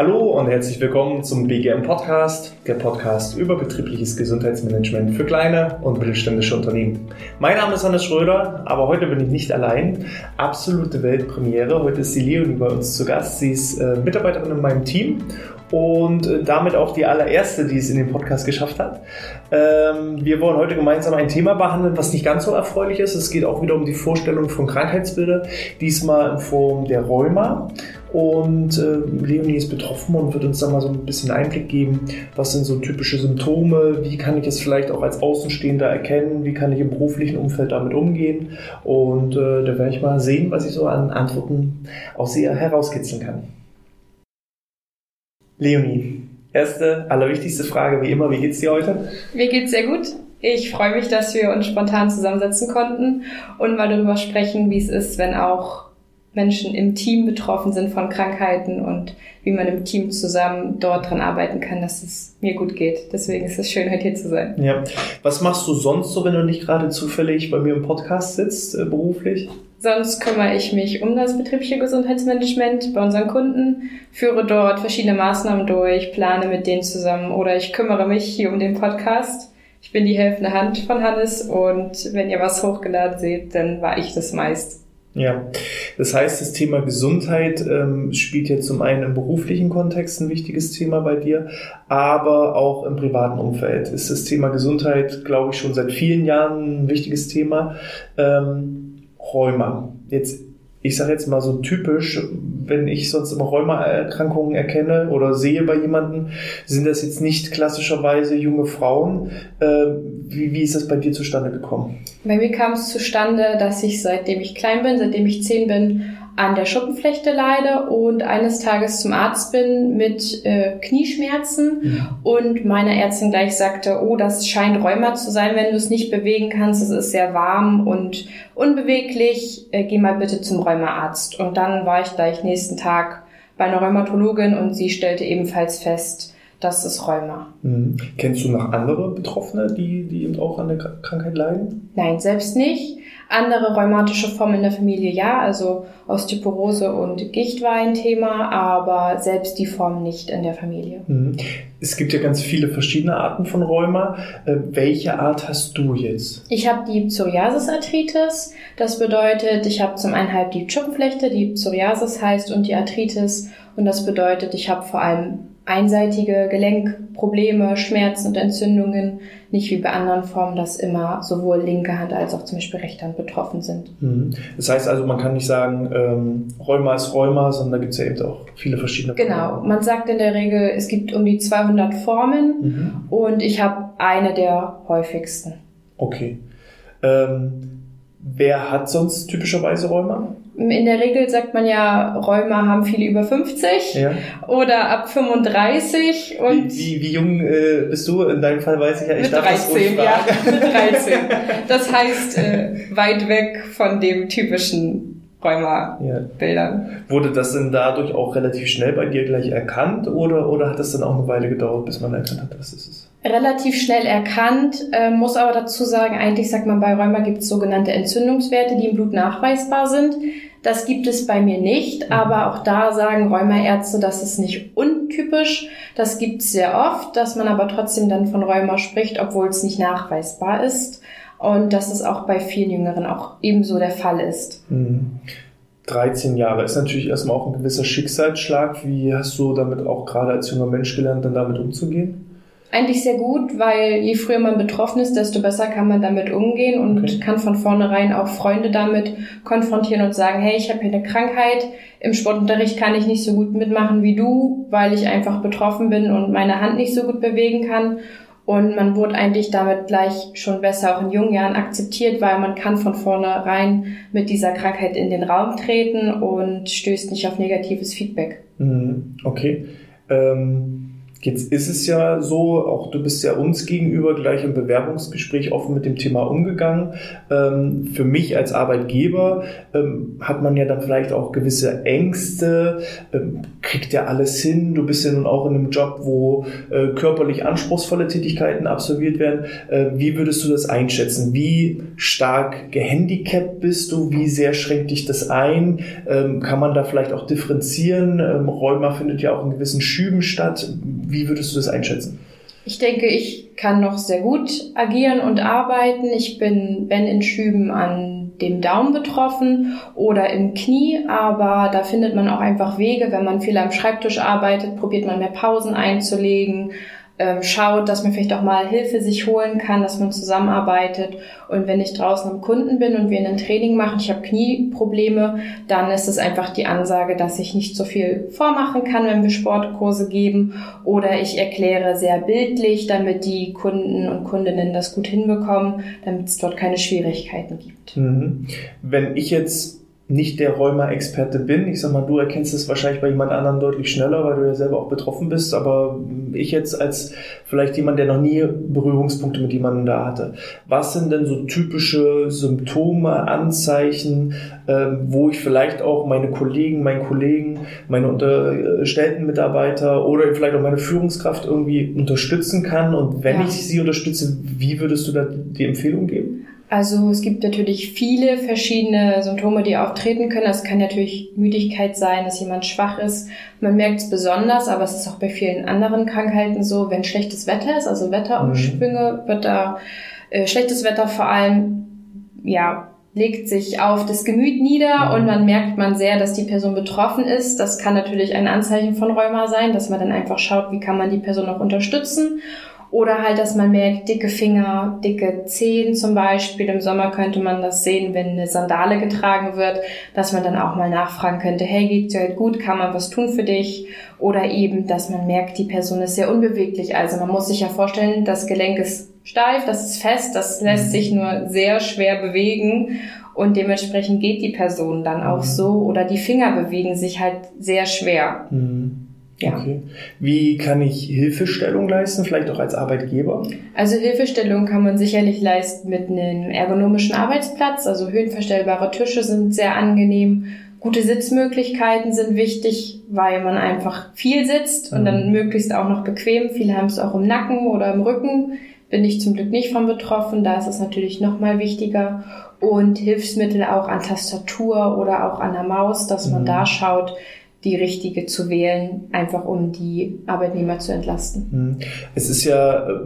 Hallo und herzlich willkommen zum BGM Podcast, der Podcast über betriebliches Gesundheitsmanagement für kleine und mittelständische Unternehmen. Mein Name ist Hannes Schröder, aber heute bin ich nicht allein. Absolute Weltpremiere. Heute ist die Leonie bei uns zu Gast. Sie ist äh, Mitarbeiterin in meinem Team und äh, damit auch die allererste, die es in den Podcast geschafft hat. Ähm, wir wollen heute gemeinsam ein Thema behandeln, was nicht ganz so erfreulich ist. Es geht auch wieder um die Vorstellung von Krankheitsbildern, diesmal in Form der Rheuma. Und äh, Leonie ist betroffen und wird uns da mal so ein bisschen Einblick geben, was sind so typische Symptome, wie kann ich es vielleicht auch als Außenstehender erkennen, wie kann ich im beruflichen Umfeld damit umgehen. Und äh, da werde ich mal sehen, was ich so an Antworten aus ihr herauskitzeln kann. Leonie, erste, allerwichtigste Frage wie immer, wie geht's dir heute? Mir geht's sehr gut. Ich freue mich, dass wir uns spontan zusammensetzen konnten und mal darüber sprechen, wie es ist, wenn auch Menschen im Team betroffen sind von Krankheiten und wie man im Team zusammen dort dran arbeiten kann, dass es mir gut geht. Deswegen ist es schön, heute hier zu sein. Ja. Was machst du sonst so, wenn du nicht gerade zufällig bei mir im Podcast sitzt, äh, beruflich? Sonst kümmere ich mich um das betriebliche Gesundheitsmanagement bei unseren Kunden, führe dort verschiedene Maßnahmen durch, plane mit denen zusammen oder ich kümmere mich hier um den Podcast. Ich bin die helfende Hand von Hannes und wenn ihr was hochgeladen seht, dann war ich das meist. Ja, das heißt, das Thema Gesundheit ähm, spielt ja zum einen im beruflichen Kontext ein wichtiges Thema bei dir, aber auch im privaten Umfeld ist das Thema Gesundheit, glaube ich, schon seit vielen Jahren ein wichtiges Thema. Ähm, Rheuma. Jetzt ich sage jetzt mal so typisch, wenn ich sonst immer Rheumaerkrankungen erkenne oder sehe bei jemandem, sind das jetzt nicht klassischerweise junge Frauen. Äh, wie, wie ist das bei dir zustande gekommen? Bei mir kam es zustande, dass ich seitdem ich klein bin, seitdem ich zehn bin, an der Schuppenflechte leide und eines Tages zum Arzt bin mit äh, Knieschmerzen mhm. und meine Ärztin gleich sagte, oh, das scheint Rheuma zu sein, wenn du es nicht bewegen kannst, es ist sehr warm und unbeweglich, äh, geh mal bitte zum Rheumaarzt. Und dann war ich gleich nächsten Tag bei einer Rheumatologin und sie stellte ebenfalls fest, das ist Rheuma. Mhm. Kennst du noch andere Betroffene, die, die eben auch an der Krankheit leiden? Nein, selbst nicht. Andere rheumatische Formen in der Familie ja, also Osteoporose und Gicht war ein Thema, aber selbst die Form nicht in der Familie. Mhm. Es gibt ja ganz viele verschiedene Arten von Rheuma. Äh, welche Art hast du jetzt? Ich habe die Psoriasis-Arthritis. Das bedeutet, ich habe zum einen halt die Schuppenflechte, die Psoriasis heißt, und die Arthritis. Und das bedeutet, ich habe vor allem einseitige Gelenkprobleme, Schmerzen und Entzündungen, nicht wie bei anderen Formen, dass immer sowohl linke Hand als auch zum Beispiel rechte Hand betroffen sind. Mhm. Das heißt also, man kann nicht sagen, ähm, Rheuma ist Rheuma, sondern da gibt es ja eben auch viele verschiedene Formen. Genau, man sagt in der Regel, es gibt um die 200 Formen mhm. und ich habe eine der häufigsten. Okay. Ähm, wer hat sonst typischerweise Rheuma? In der Regel sagt man ja, Rheuma haben viele über 50 ja. oder ab 35. Und wie, wie, wie jung äh, bist du? In deinem Fall weiß ich ja, ich mit 13, ja, mit 13. Das heißt, äh, weit weg von dem typischen Rheuma-Bildern. Ja. Wurde das denn dadurch auch relativ schnell bei dir gleich erkannt oder, oder hat das dann auch eine Weile gedauert, bis man erkannt hat, was es ist? relativ schnell erkannt, äh, muss aber dazu sagen, eigentlich sagt man, bei Rheuma gibt es sogenannte Entzündungswerte, die im Blut nachweisbar sind. Das gibt es bei mir nicht, mhm. aber auch da sagen Rheumaärzte, das ist nicht untypisch. Das gibt es sehr oft, dass man aber trotzdem dann von Rheuma spricht, obwohl es nicht nachweisbar ist. Und dass es auch bei vielen Jüngeren auch ebenso der Fall ist. 13 mhm. Jahre ist natürlich erstmal auch ein gewisser Schicksalsschlag. Wie hast du damit auch gerade als junger Mensch gelernt, dann damit umzugehen? Eigentlich sehr gut, weil je früher man betroffen ist, desto besser kann man damit umgehen und okay. kann von vornherein auch Freunde damit konfrontieren und sagen, hey, ich habe hier eine Krankheit, im Sportunterricht kann ich nicht so gut mitmachen wie du, weil ich einfach betroffen bin und meine Hand nicht so gut bewegen kann. Und man wurde eigentlich damit gleich schon besser auch in jungen Jahren akzeptiert, weil man kann von vornherein mit dieser Krankheit in den Raum treten und stößt nicht auf negatives Feedback. Mhm. Okay. Ähm Jetzt ist es ja so, auch du bist ja uns gegenüber gleich im Bewerbungsgespräch offen mit dem Thema umgegangen. Ähm, für mich als Arbeitgeber ähm, hat man ja dann vielleicht auch gewisse Ängste, ähm, kriegt ja alles hin. Du bist ja nun auch in einem Job, wo äh, körperlich anspruchsvolle Tätigkeiten absolviert werden. Äh, wie würdest du das einschätzen? Wie stark gehandicapt bist du? Wie sehr schränkt dich das ein? Kann man da vielleicht auch differenzieren? Rheuma findet ja auch in gewissen Schüben statt wie würdest du das einschätzen? Ich denke, ich kann noch sehr gut agieren und arbeiten. Ich bin, wenn in Schüben an dem Daumen betroffen oder im Knie, aber da findet man auch einfach Wege. Wenn man viel am Schreibtisch arbeitet, probiert man mehr Pausen einzulegen ähm, schaut, dass man vielleicht auch mal Hilfe sich holen kann, dass man zusammenarbeitet. Und wenn ich draußen am Kunden bin und wir ein Training machen, ich habe Knieprobleme, dann ist es einfach die Ansage, dass ich nicht so viel vormachen kann, wenn wir Sportkurse geben. Oder ich erkläre sehr bildlich, damit die Kunden und Kundinnen das gut hinbekommen, damit es dort keine Schwierigkeiten gibt. Mhm. Wenn ich jetzt nicht der Rheuma-Experte bin. Ich sag mal, du erkennst es wahrscheinlich bei jemand anderem deutlich schneller, weil du ja selber auch betroffen bist. Aber ich jetzt als vielleicht jemand, der noch nie Berührungspunkte mit jemandem da hatte. Was sind denn so typische Symptome, Anzeichen, äh, wo ich vielleicht auch meine Kollegen, meinen Kollegen, meine unterstellten Mitarbeiter oder vielleicht auch meine Führungskraft irgendwie unterstützen kann? Und wenn ja. ich sie unterstütze, wie würdest du da die Empfehlung geben? Also es gibt natürlich viele verschiedene Symptome, die auftreten können. Es kann natürlich Müdigkeit sein, dass jemand schwach ist. Man merkt es besonders, aber es ist auch bei vielen anderen Krankheiten so, wenn schlechtes Wetter ist, also Wetterumschwünge, mhm. wird da äh, schlechtes Wetter vor allem ja legt sich auf das Gemüt nieder mhm. und man merkt man sehr, dass die Person betroffen ist. Das kann natürlich ein Anzeichen von Rheuma sein, dass man dann einfach schaut, wie kann man die Person noch unterstützen oder halt, dass man merkt, dicke Finger, dicke Zehen zum Beispiel. Im Sommer könnte man das sehen, wenn eine Sandale getragen wird, dass man dann auch mal nachfragen könnte, hey, geht's dir halt gut? Kann man was tun für dich? Oder eben, dass man merkt, die Person ist sehr unbeweglich. Also man muss sich ja vorstellen, das Gelenk ist steif, das ist fest, das lässt mhm. sich nur sehr schwer bewegen. Und dementsprechend geht die Person dann auch mhm. so. Oder die Finger bewegen sich halt sehr schwer. Mhm. Ja. Okay. Wie kann ich Hilfestellung leisten, vielleicht auch als Arbeitgeber? Also Hilfestellung kann man sicherlich leisten mit einem ergonomischen Arbeitsplatz. Also höhenverstellbare Tische sind sehr angenehm. Gute Sitzmöglichkeiten sind wichtig, weil man einfach viel sitzt und dann mhm. möglichst auch noch bequem. Viele haben es auch im Nacken oder im Rücken. Bin ich zum Glück nicht von betroffen. Da ist es natürlich noch mal wichtiger. Und Hilfsmittel auch an Tastatur oder auch an der Maus, dass man mhm. da schaut, die richtige zu wählen, einfach um die Arbeitnehmer zu entlasten. Hm. Es ist ja, äh,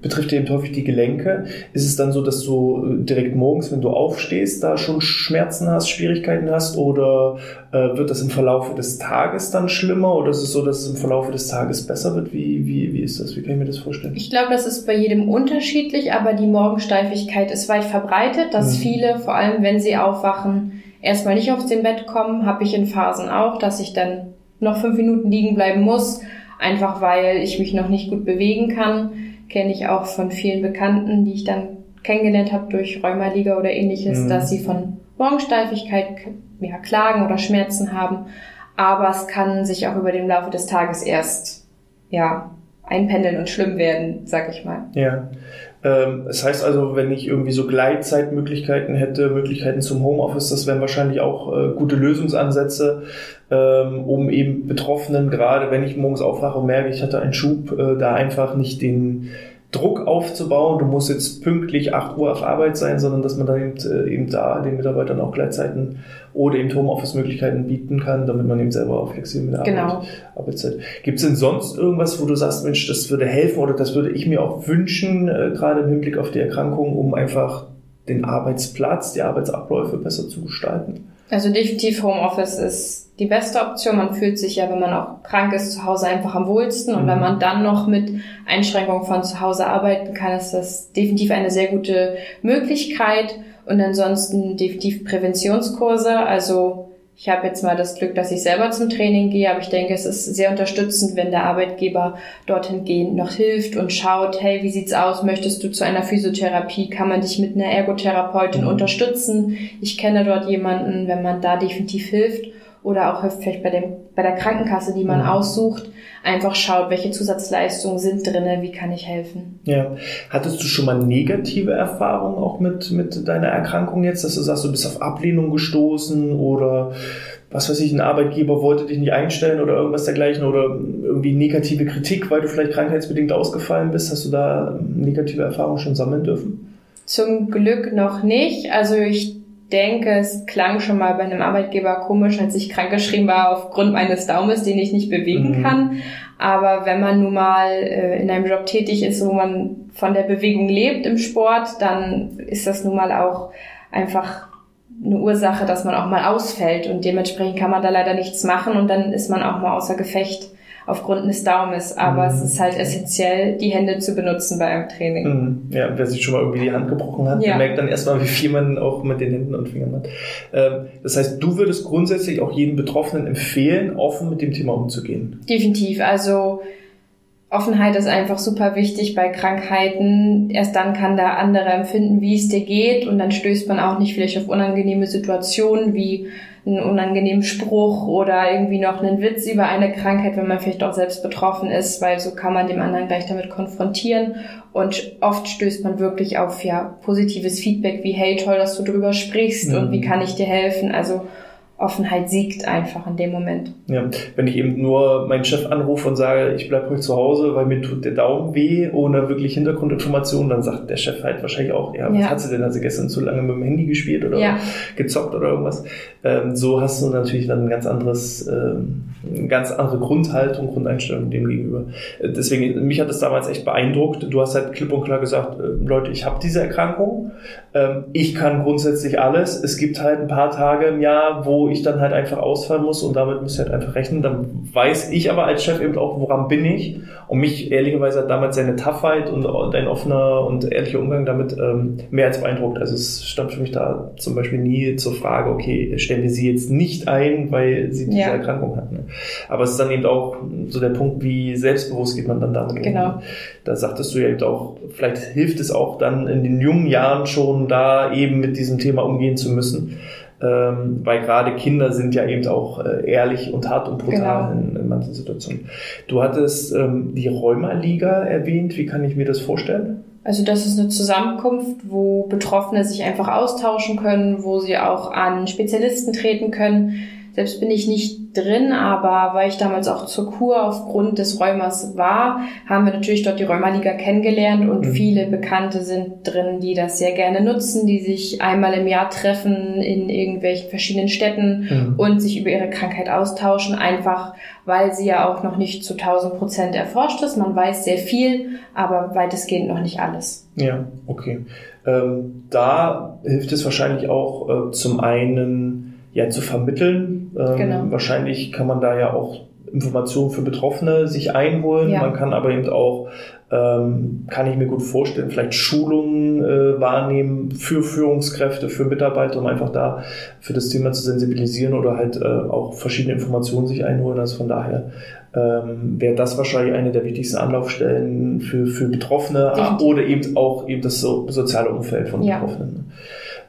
betrifft eben häufig die Gelenke. Ist es dann so, dass du äh, direkt morgens, wenn du aufstehst, da schon Schmerzen hast, Schwierigkeiten hast oder äh, wird das im Verlauf des Tages dann schlimmer oder ist es so, dass es im Verlauf des Tages besser wird? Wie, wie, wie ist das? Wie kann ich mir das vorstellen? Ich glaube, das ist bei jedem unterschiedlich, aber die Morgensteifigkeit ist weit verbreitet, dass mhm. viele, vor allem wenn sie aufwachen, erstmal nicht aufs dem Bett kommen, habe ich in Phasen auch, dass ich dann noch fünf Minuten liegen bleiben muss, einfach weil ich mich noch nicht gut bewegen kann. Kenne ich auch von vielen Bekannten, die ich dann kennengelernt habe durch Rheumaliga oder ähnliches, mhm. dass sie von Morgensteifigkeit ja, klagen oder Schmerzen haben. Aber es kann sich auch über den Laufe des Tages erst ja, einpendeln und schlimm werden, sag ich mal. Ja. Ähm, das heißt also, wenn ich irgendwie so Gleitzeitmöglichkeiten hätte, Möglichkeiten zum Homeoffice, das wären wahrscheinlich auch äh, gute Lösungsansätze, ähm, um eben Betroffenen, gerade wenn ich morgens aufwache und merke, ich hatte einen Schub, äh, da einfach nicht den Druck aufzubauen, du musst jetzt pünktlich 8 Uhr auf Arbeit sein, sondern dass man dann eben, äh, eben da den Mitarbeitern auch Gleitzeiten oder eben Homeoffice-Möglichkeiten bieten kann, damit man eben selber auch flexibel mit der genau. Arbeit, Arbeitszeit. Gibt es denn sonst irgendwas, wo du sagst, Mensch, das würde helfen oder das würde ich mir auch wünschen, äh, gerade im Hinblick auf die Erkrankung, um einfach den Arbeitsplatz, die Arbeitsabläufe besser zu gestalten? Also definitiv Homeoffice ist die beste Option. Man fühlt sich ja, wenn man auch krank ist, zu Hause einfach am wohlsten. Und mhm. wenn man dann noch mit Einschränkungen von zu Hause arbeiten kann, ist das definitiv eine sehr gute Möglichkeit. Und ansonsten definitiv Präventionskurse. Also ich habe jetzt mal das Glück, dass ich selber zum Training gehe, aber ich denke, es ist sehr unterstützend, wenn der Arbeitgeber dorthin gehen noch hilft und schaut, hey, wie sieht's aus? Möchtest du zu einer Physiotherapie? Kann man dich mit einer Ergotherapeutin mhm. unterstützen? Ich kenne dort jemanden, wenn man da definitiv hilft oder auch vielleicht bei, dem, bei der Krankenkasse, die man mhm. aussucht, einfach schaut, welche Zusatzleistungen sind drinne, wie kann ich helfen. Ja. Hattest du schon mal negative Erfahrungen auch mit, mit deiner Erkrankung jetzt, dass du sagst, du bist auf Ablehnung gestoßen oder was weiß ich, ein Arbeitgeber wollte dich nicht einstellen oder irgendwas dergleichen oder irgendwie negative Kritik, weil du vielleicht krankheitsbedingt ausgefallen bist? Hast du da negative Erfahrungen schon sammeln dürfen? Zum Glück noch nicht. Also ich denke, es klang schon mal bei einem Arbeitgeber komisch, als ich krankgeschrieben war aufgrund meines Daumes, den ich nicht bewegen mhm. kann. Aber wenn man nun mal äh, in einem Job tätig ist, wo man von der Bewegung lebt im Sport, dann ist das nun mal auch einfach eine Ursache, dass man auch mal ausfällt und dementsprechend kann man da leider nichts machen und dann ist man auch mal außer Gefecht aufgrund des Daumes. Aber mhm. es ist halt essentiell, die Hände zu benutzen bei einem Training. Mhm. Ja, wer sich schon mal irgendwie die Hand gebrochen hat, ja. merkt dann erstmal, wie viel man auch mit den Händen und Fingern hat. Ähm, das heißt, du würdest grundsätzlich auch jedem Betroffenen empfehlen, offen mit dem Thema umzugehen. Definitiv. Also Offenheit ist einfach super wichtig bei Krankheiten. Erst dann kann der andere empfinden, wie es dir geht und dann stößt man auch nicht vielleicht auf unangenehme Situationen wie einen unangenehmen Spruch oder irgendwie noch einen Witz über eine Krankheit, wenn man vielleicht auch selbst betroffen ist, weil so kann man dem anderen gleich damit konfrontieren und oft stößt man wirklich auf ja positives Feedback wie hey toll, dass du drüber sprichst mhm. und wie kann ich dir helfen? Also Offenheit siegt einfach in dem Moment. Ja, wenn ich eben nur meinen Chef anrufe und sage, ich bleibe heute zu Hause, weil mir tut der Daumen weh, ohne wirklich Hintergrundinformationen, dann sagt der Chef halt wahrscheinlich auch, ja, was ja. hat sie denn? Hat sie gestern zu lange mit dem Handy gespielt oder ja. gezockt oder irgendwas? Ähm, so hast du natürlich dann ein ganz anderes, ähm, eine ganz andere Grundhaltung, Grundeinstellung dem gegenüber. Äh, deswegen, mich hat das damals echt beeindruckt. Du hast halt klipp und klar gesagt, äh, Leute, ich habe diese Erkrankung, ähm, ich kann grundsätzlich alles. Es gibt halt ein paar Tage im Jahr, wo ich dann halt einfach ausfallen muss und damit muss ich halt einfach rechnen. Dann weiß ich aber als Chef eben auch, woran bin ich. Und mich ehrlicherweise hat damals seine Toughheit und dein offener und ehrlicher Umgang damit ähm, mehr als beeindruckt. Also es stand für mich da zum Beispiel nie zur Frage, okay, stellen wir sie jetzt nicht ein, weil sie diese ja. Erkrankung hat. Ne? Aber es ist dann eben auch so der Punkt, wie selbstbewusst geht man dann damit genau. um. Da sagtest du ja eben auch, vielleicht hilft es auch dann in den jungen Jahren schon da eben mit diesem Thema umgehen zu müssen ähm, weil gerade Kinder sind ja eben auch äh, ehrlich und hart und brutal genau. in, in, manchen Situationen. Du hattest ähm, die Rheuma-Liga erwähnt. Wie kann ich mir das vorstellen? Also das ist eine Zusammenkunft, wo Betroffene sich einfach austauschen können, wo sie auch an Spezialisten treten können. Selbst bin ich nicht drin, aber weil ich damals auch zur Kur aufgrund des Rheumas war, haben wir natürlich dort die Rheumaliga kennengelernt und mhm. viele Bekannte sind drin, die das sehr gerne nutzen, die sich einmal im Jahr treffen in irgendwelchen verschiedenen Städten mhm. und sich über ihre Krankheit austauschen, einfach weil sie ja auch noch nicht zu 1000 Prozent erforscht ist. Man weiß sehr viel, aber weitestgehend noch nicht alles. Ja, okay. Ähm, da hilft es wahrscheinlich auch äh, zum einen ja zu vermitteln. Ähm, genau. Wahrscheinlich kann man da ja auch Informationen für Betroffene sich einholen. Ja. Man kann aber eben auch, ähm, kann ich mir gut vorstellen, vielleicht Schulungen äh, wahrnehmen für Führungskräfte, für Mitarbeiter, um einfach da für das Thema zu sensibilisieren oder halt äh, auch verschiedene Informationen sich einholen. Also von daher ähm, wäre das wahrscheinlich eine der wichtigsten Anlaufstellen für, für Betroffene Definitiv. oder eben auch eben das so, soziale Umfeld von ja. Betroffenen.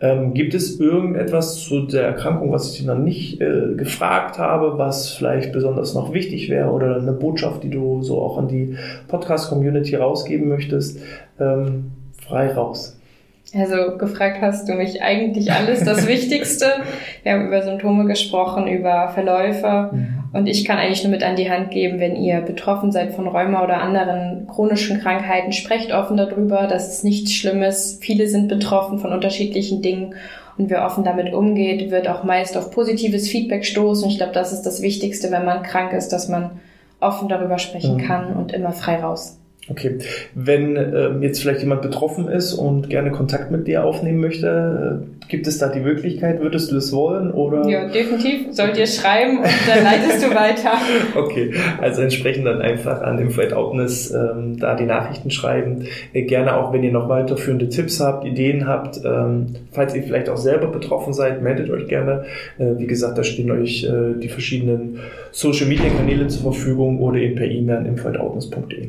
Ähm, gibt es irgendetwas zu der Erkrankung, was ich dir noch nicht äh, gefragt habe, was vielleicht besonders noch wichtig wäre oder eine Botschaft, die du so auch an die Podcast-Community rausgeben möchtest? Ähm, frei raus. Also gefragt hast du mich eigentlich alles, das Wichtigste. Wir haben über Symptome gesprochen, über Verläufe. Mhm. Und ich kann eigentlich nur mit an die Hand geben, wenn ihr betroffen seid von Rheuma oder anderen chronischen Krankheiten, sprecht offen darüber. Das ist nichts Schlimmes. Viele sind betroffen von unterschiedlichen Dingen. Und wer offen damit umgeht, wird auch meist auf positives Feedback stoßen. Ich glaube, das ist das Wichtigste, wenn man krank ist, dass man offen darüber sprechen kann und immer frei raus. Okay. Wenn ähm, jetzt vielleicht jemand betroffen ist und gerne Kontakt mit dir aufnehmen möchte, äh, gibt es da die Möglichkeit? Würdest du das wollen? Oder? Ja, definitiv. Sollt ihr schreiben und dann leitest du weiter. Okay, also entsprechend dann einfach an Info Outness ähm, da die Nachrichten schreiben. Äh, gerne auch, wenn ihr noch weiterführende Tipps habt, Ideen habt, ähm, falls ihr vielleicht auch selber betroffen seid, meldet euch gerne. Äh, wie gesagt, da stehen euch äh, die verschiedenen Social Media Kanäle zur Verfügung oder eben per E-Mail an info.outness.de.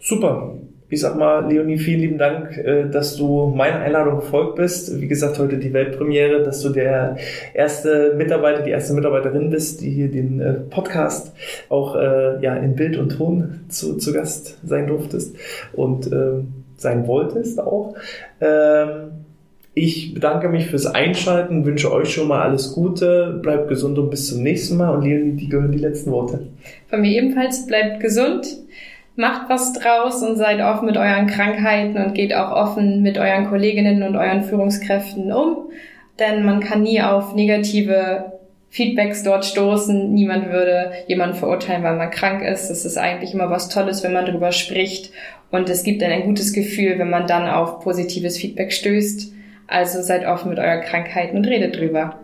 Super. ich sag mal, Leonie, vielen lieben Dank, äh, dass du meiner Einladung gefolgt bist. Wie gesagt, heute die Weltpremiere, dass du der erste Mitarbeiter, die erste Mitarbeiterin bist, die hier den äh, Podcast auch äh, ja, in Bild und Ton zu, zu Gast sein durftest und ähm, sein wolltest auch. Ähm, ich bedanke mich fürs Einschalten, wünsche euch schon mal alles Gute, bleibt gesund und bis zum nächsten Mal. Und Leonie, die gehören die letzten Worte. Von mir ebenfalls, bleibt gesund macht was draus und seid offen mit euren Krankheiten und geht auch offen mit euren Kolleginnen und euren Führungskräften um. Denn man kann nie auf negative Feedbacks dort stoßen. Niemand würde jemanden verurteilen, weil man krank ist. Es ist eigentlich immer was Tolles, wenn man darüber spricht. Und es gibt dann ein gutes Gefühl, wenn man dann auf positives Feedback stößt. Also seid offen mit euren Krankheiten und redet drüber.